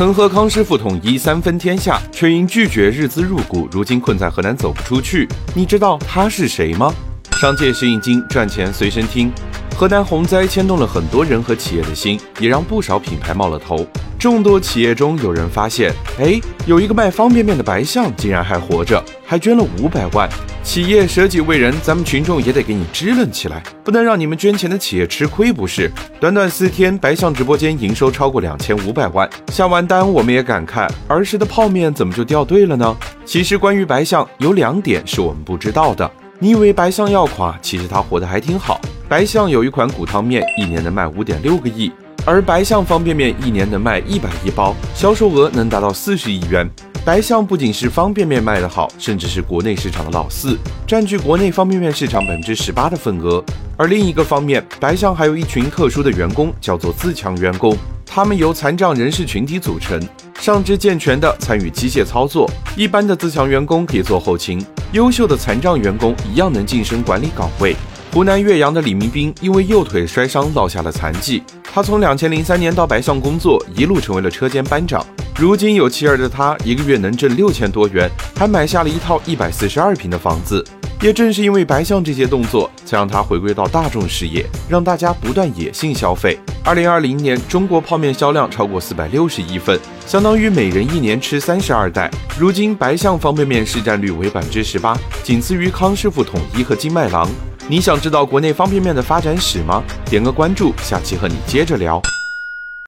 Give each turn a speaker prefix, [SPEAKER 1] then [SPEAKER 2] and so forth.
[SPEAKER 1] 曾和康师傅统一三分天下，却因拒绝日资入股，如今困在河南走不出去。你知道他是谁吗？商界生意经，赚钱随身听。河南洪灾牵动了很多人和企业的心，也让不少品牌冒了头。众多企业中，有人发现，哎，有一个卖方便面的白象竟然还活着，还捐了五百万。企业舍己为人，咱们群众也得给你支棱起来，不能让你们捐钱的企业吃亏，不是？短短四天，白象直播间营收超过两千五百万。下完单，我们也感慨，儿时的泡面怎么就掉队了呢？其实，关于白象，有两点是我们不知道的。你以为白象要垮，其实它活得还挺好。白象有一款骨汤面，一年能卖五点六个亿。而白象方便面一年能卖一百亿包，销售额能达到四十亿元。白象不仅是方便面卖得好，甚至是国内市场的老四，占据国内方便面市场百分之十八的份额。而另一个方面，白象还有一群特殊的员工，叫做自强员工，他们由残障人士群体组成，上肢健全的参与机械操作，一般的自强员工可以做后勤，优秀的残障员工一样能晋升管理岗位。湖南岳阳的李明斌因为右腿摔伤落下了残疾，他从两千零三年到白象工作，一路成为了车间班长。如今有妻儿的他，一个月能挣六千多元，还买下了一套一百四十二平的房子。也正是因为白象这些动作，才让他回归到大众视野，让大家不断野性消费。二零二零年，中国泡面销量超过四百六十亿份，相当于每人一年吃三十二袋。如今，白象方便面市占率为百分之十八，仅次于康师傅、统一和金麦郎。你想知道国内方便面的发展史吗？点个关注，下期和你接着聊。